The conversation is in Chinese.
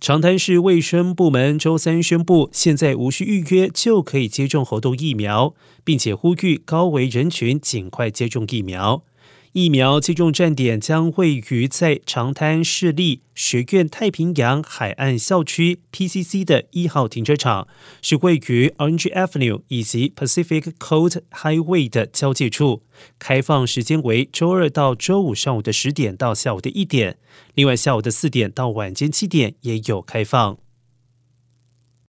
长滩市卫生部门周三宣布，现在无需预约就可以接种猴痘疫苗，并且呼吁高危人群尽快接种疫苗。疫苗接种站点将位于在长滩市立学院太平洋海岸校区 （PCC） 的一号停车场，是位于 Orange Avenue 以及 Pacific Coast Highway 的交界处。开放时间为周二到周五上午的十点到下午的一点，另外下午的四点到晚间七点也有开放。